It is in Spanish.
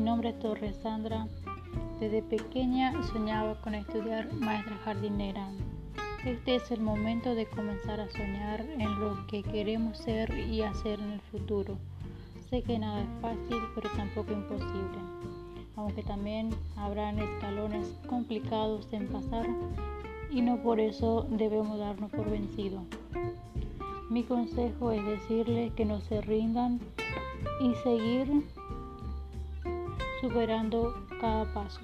nombre es Torres Sandra. Desde pequeña soñaba con estudiar maestra jardinera. Este es el momento de comenzar a soñar en lo que queremos ser y hacer en el futuro. Sé que nada es fácil, pero tampoco imposible. Aunque también habrán escalones complicados en pasar y no por eso debemos darnos por vencidos. Mi consejo es decirles que no se rindan y seguir superando cada paso.